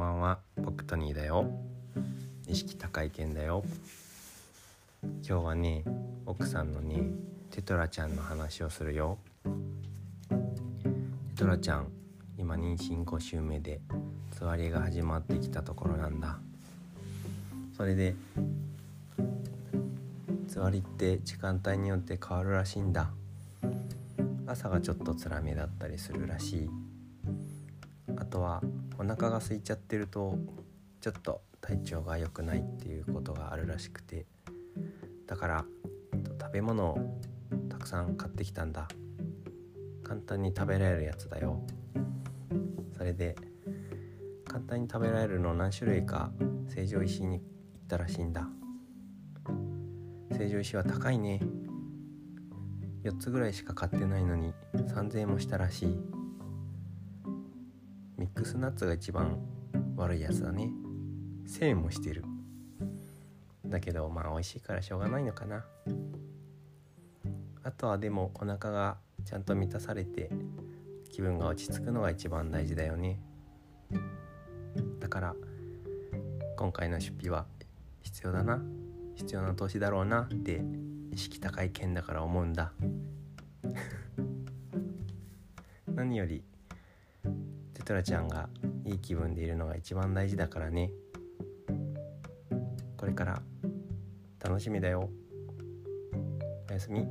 ばんは。僕トニーだよ。意識高い件だよ。今日はね奥さんのねテトラちゃんの話をするよ。テトラちゃん今妊娠5週目でつわりが始まってきたところなんだ。それでつわりって時間帯によって変わるらしいんだ。朝がちょっとつらめだったりするらしい。とはお腹が空いちゃってるとちょっと体調が良くないっていうことがあるらしくて。だから食べ物をたくさん買ってきたんだ。簡単に食べられるやつだよ。それで簡単に食べられるの何種類か成城石に行ったらしいんだ。成城石は高いね。4つぐらいしか買ってないのに3000円もしたらしい。ックスナッツが一番悪いやつだね。1000円もしてる。だけどまあ美味しいからしょうがないのかな。あとはでもお腹がちゃんと満たされて気分が落ち着くのが一番大事だよね。だから今回の出費は必要だな。必要な投資だろうな。って意識高い件だから思うんだ。何よりテトラちゃんがいい気分でいるのが一番大事だからね。これから楽しみだよ。おやすみ。